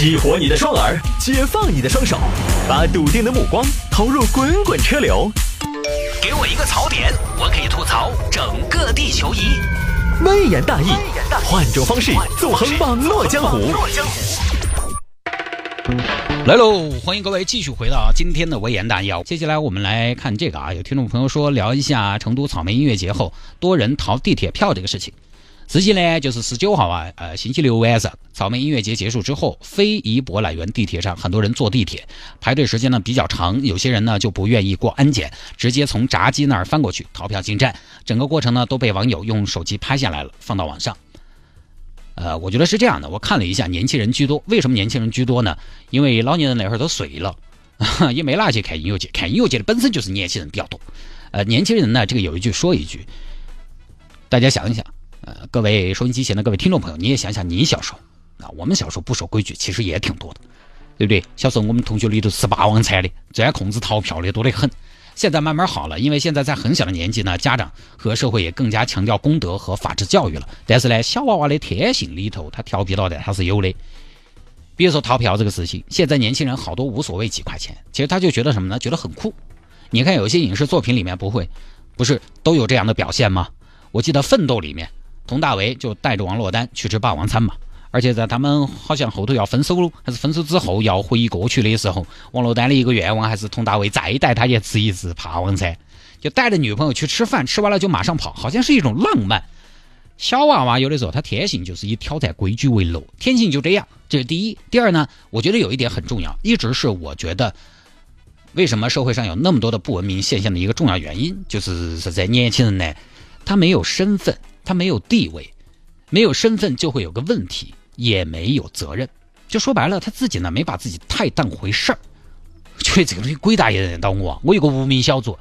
激活你的双耳，解放你的双手，把笃定的目光投入滚滚车流。给我一个槽点，我可以吐槽整个地球仪。微言大义，换种方式纵横网络江湖。来喽，欢迎各位继续回到今天的微言大义。接下来我们来看这个啊，有听众朋友说聊一下成都草莓音乐节后多人逃地铁票这个事情。实际呢，就是十九号啊，呃，星期六晚上，草莓音乐节结束之后，非遗博览园地铁上，很多人坐地铁，排队时间呢比较长，有些人呢就不愿意过安检，直接从闸机那儿翻过去逃票进站，整个过程呢都被网友用手机拍下来了，放到网上。呃，我觉得是这样的，我看了一下，年轻人居多。为什么年轻人居多呢？因为老年人那会儿都睡了，也没哪去看音乐节，看音乐节的本身就是年轻人比较多。呃，年轻人呢，这个有一句说一句，大家想一想。呃，各位收音机前的各位听众朋友，你也想想，你小时候，啊，我们小时候不守规矩，其实也挺多的，对不对？小时候我们同学里头吃霸王餐的，最爱控制逃票的多得很。现在慢慢好了，因为现在在很小的年纪呢，家长和社会也更加强调公德和法治教育了。但是呢，小娃娃的天性里头，他调皮捣蛋，他是有的。比如说逃票这个事情，现在年轻人好多无所谓几块钱，其实他就觉得什么呢？觉得很酷。你看有些影视作品里面不会，不是都有这样的表现吗？我记得《奋斗》里面。佟大为就带着王珞丹去吃霸王餐嘛，而且在他们好像后头要分手还是分手之后要回忆过去的时候，王珞丹的一个愿望还是佟大为再带她去吃一次霸王餐，就带着女朋友去吃饭，吃完了就马上跑，好像是一种浪漫。小娃娃有的时候他天性就是以挑战规矩为乐，天性就这样，这是第一。第二呢，我觉得有一点很重要，一直是我觉得为什么社会上有那么多的不文明现象的一个重要原因，就是是在年轻人呢，他没有身份。他没有地位，没有身份，就会有个问题，也没有责任。就说白了，他自己呢没把自己太当回事儿，觉得这个东西鬼大爷认到我，我有个无名小卒。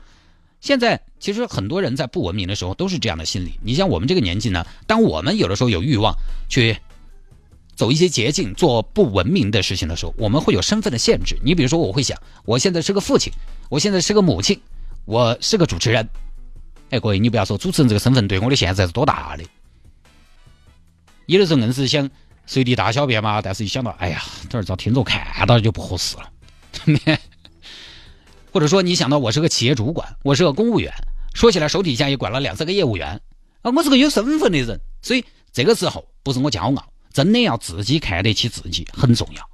现在其实很多人在不文明的时候都是这样的心理。你像我们这个年纪呢，当我们有的时候有欲望去走一些捷径、做不文明的事情的时候，我们会有身份的限制。你比如说，我会想，我现在是个父亲，我现在是个母亲，我是个主持人。哎，各位，你不要说主持人这个身份对我的限制是多大的。有的时候硬是想随地大小便嘛，但是一想到，哎呀，这儿遭听众看到就不合适了。或者说，你想到我是个企业主管，我是个公务员，说起来手底下也管了两三个业务员啊，我是个有身份的人。所以这个时候不是我骄傲，真的要自己看得起自己很重要。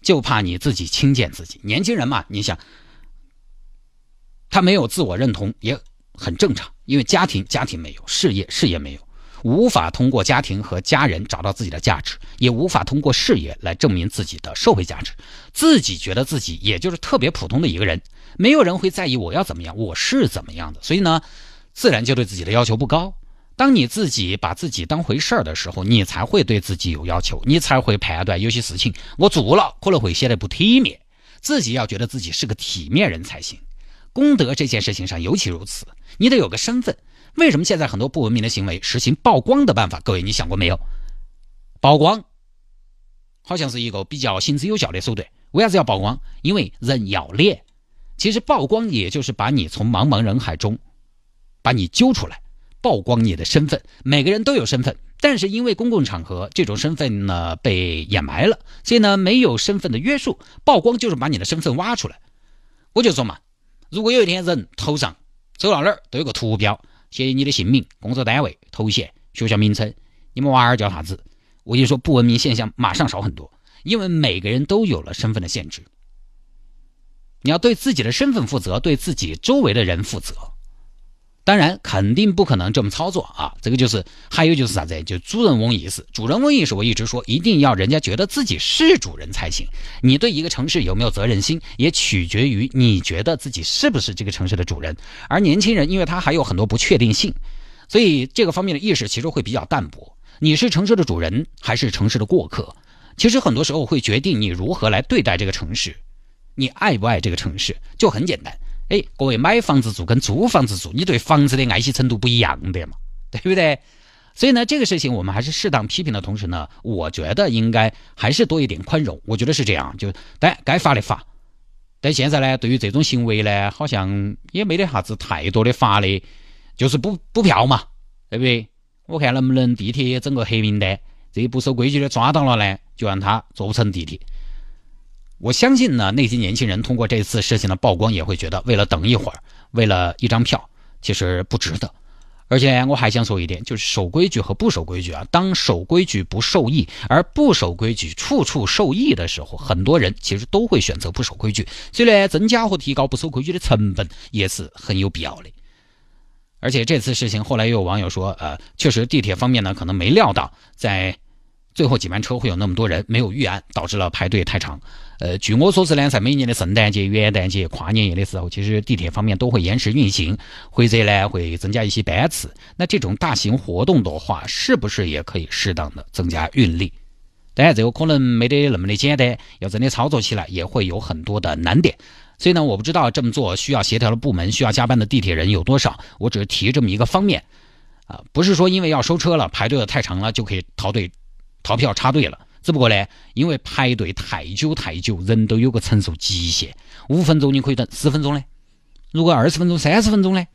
就怕你自己轻贱自己。年轻人嘛，你想。他没有自我认同也很正常，因为家庭家庭没有，事业事业没有，无法通过家庭和家人找到自己的价值，也无法通过事业来证明自己的社会价值。自己觉得自己也就是特别普通的一个人，没有人会在意我要怎么样，我是怎么样的，所以呢，自然就对自己的要求不高。当你自己把自己当回事儿的时候，你才会对自己有要求，你才会判断有些事情我做了可能会显得不体面，自己要觉得自己是个体面人才行。功德这件事情上尤其如此，你得有个身份。为什么现在很多不文明的行为实行曝光的办法？各位，你想过没有？曝光好像是一个比较行之有效的手段。为啥子要曝光？因为人要脸。其实曝光也就是把你从茫茫人海中把你揪出来，曝光你的身份。每个人都有身份，但是因为公共场合这种身份呢被掩埋了，所以呢没有身份的约束，曝光就是把你的身份挖出来。我就说嘛。如果有一天人头上走到哪儿都有个图标，写你的姓名、工作单位、头衔、学校名称，你们娃儿叫啥子？我就说不文明现象马上少很多，因为每个人都有了身份的限制。你要对自己的身份负责，对自己周围的人负责。当然，肯定不可能这么操作啊！这个就是，还有就是啥子？就主人翁意识。主人翁意识，我一直说，一定要人家觉得自己是主人才行。你对一个城市有没有责任心，也取决于你觉得自己是不是这个城市的主人。而年轻人，因为他还有很多不确定性，所以这个方面的意识其实会比较淡薄。你是城市的主人，还是城市的过客？其实很多时候会决定你如何来对待这个城市，你爱不爱这个城市，就很简单。哎，各位买房子住跟租房子住，你对房子的爱惜程度不一样的嘛，对不对？所以呢，这个事情我们还是适当批评的同时呢，我觉得应该还是多一点宽容。我觉得是这样，就但该罚的罚。但现在呢，对于这种行为呢，好像也没得啥子太多的罚的，就是补补票嘛，对不对？我看能不能地铁整个黑名单，这些不守规矩的抓到了呢，就让他坐不成地铁。我相信呢，那些年轻人通过这次事情的曝光，也会觉得为了等一会儿，为了一张票，其实不值得。而且我还想说一点，就是守规矩和不守规矩啊。当守规矩不受益，而不守规矩处处受益的时候，很多人其实都会选择不守规矩。所以呢，增加和提高不守规矩的成本也是很有必要的。而且这次事情后来又有网友说，呃，确实地铁方面呢可能没料到在最后几班车会有那么多人，没有预案，导致了排队太长。呃，据我所知呢，在每年的圣诞节、元旦节、跨年夜的时候，其实地铁方面都会延时运行，或者呢会增加一些班次。那这种大型活动的话，是不是也可以适当的增加运力？当然，这个可能没得那么的简单，要真的操作起来，也会有很多的难点。所以呢，我不知道这么做需要协调的部门、需要加班的地铁人有多少。我只是提这么一个方面，啊，不是说因为要收车了，排队的太长了就可以逃队、逃票插队了。只不过呢，因为排队太久太久，人都有个承受极限。五分钟你可以等，十分钟呢？如果二十分钟、三十分钟呢？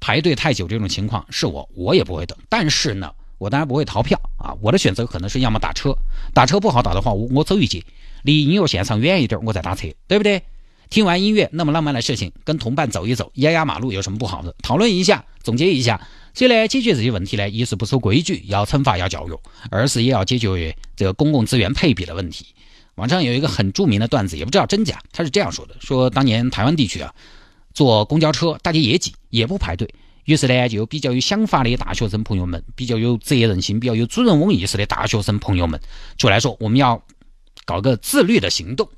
排队太久这种情况是我，我也不会等。但是呢，我当然不会逃票啊。我的选择可能是要么打车，打车不好打的话，我我走一截，离音乐现场远一点，我再打车，对不对？听完音乐那么浪漫的事情，跟同伴走一走，压压马路有什么不好的？讨论一下，总结一下。所以呢，解决这些问题呢，一是不守规矩，要惩罚，要教育；二是也要解决这个公共资源配比的问题。网上有一个很著名的段子，也不知道真假，他是这样说的：说当年台湾地区啊，坐公交车大家也挤，也不排队，于是呢，就有比较有想法的大学生朋友们，比较有责任心、比较有主人翁意识的大学生朋友们，就来说我们要搞个自律的行动。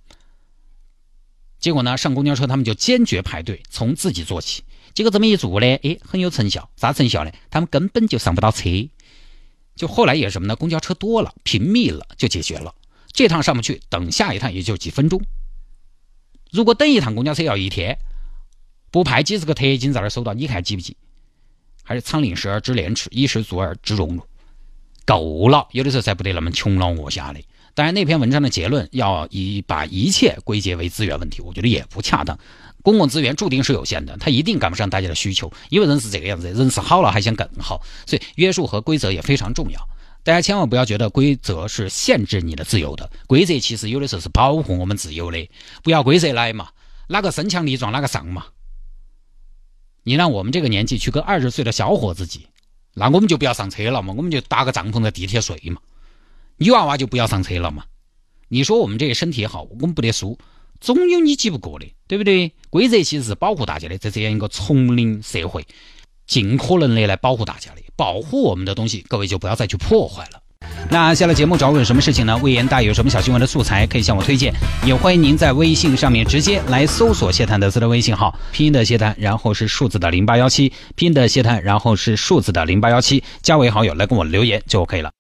结果呢，上公交车他们就坚决排队，从自己做起。结果这么一做呢，哎，很有成效。啥成效呢？他们根本就上不到车。就后来也是什么呢？公交车多了，频密了，就解决了。这趟上不去，等下一趟也就几分钟。如果等一趟公交车要一天，不派几十个特警在那儿守到，你看急不急？还是仓廪实而知廉耻，衣食足而知荣辱，够了。有的时候才不得那么穷老恶下的。当然，那篇文章的结论要以把一切归结为资源问题，我觉得也不恰当。公共资源注定是有限的，它一定赶不上大家的需求，因为人是这个样子，人是好了还想更好，所以约束和规则也非常重要。大家千万不要觉得规则是限制你的自由的，规则其实有的时候是保护我们自由的。不要规则来嘛，哪个身强力壮哪个上嘛。你让我们这个年纪去跟二十岁的小伙子挤，那我们就不要上车了嘛，我们就搭个帐篷在地铁睡嘛。女娃娃就不要上车了嘛。你说我们这个身体好，我们不得输。总有你挤不过的，对不对？规则其实是保护大家的，在这样一个丛林社会，尽可能的来保护大家的，保护我们的东西，各位就不要再去破坏了。那下了节目找我有什么事情呢？魏延大有什么小新闻的素材可以向我推荐，也欢迎您在微信上面直接来搜索谢探德斯的微信号，拼音的谢探，然后是数字的零八幺七，拼音的谢探，然后是数字的零八幺七，加为好友来跟我留言就 OK 了。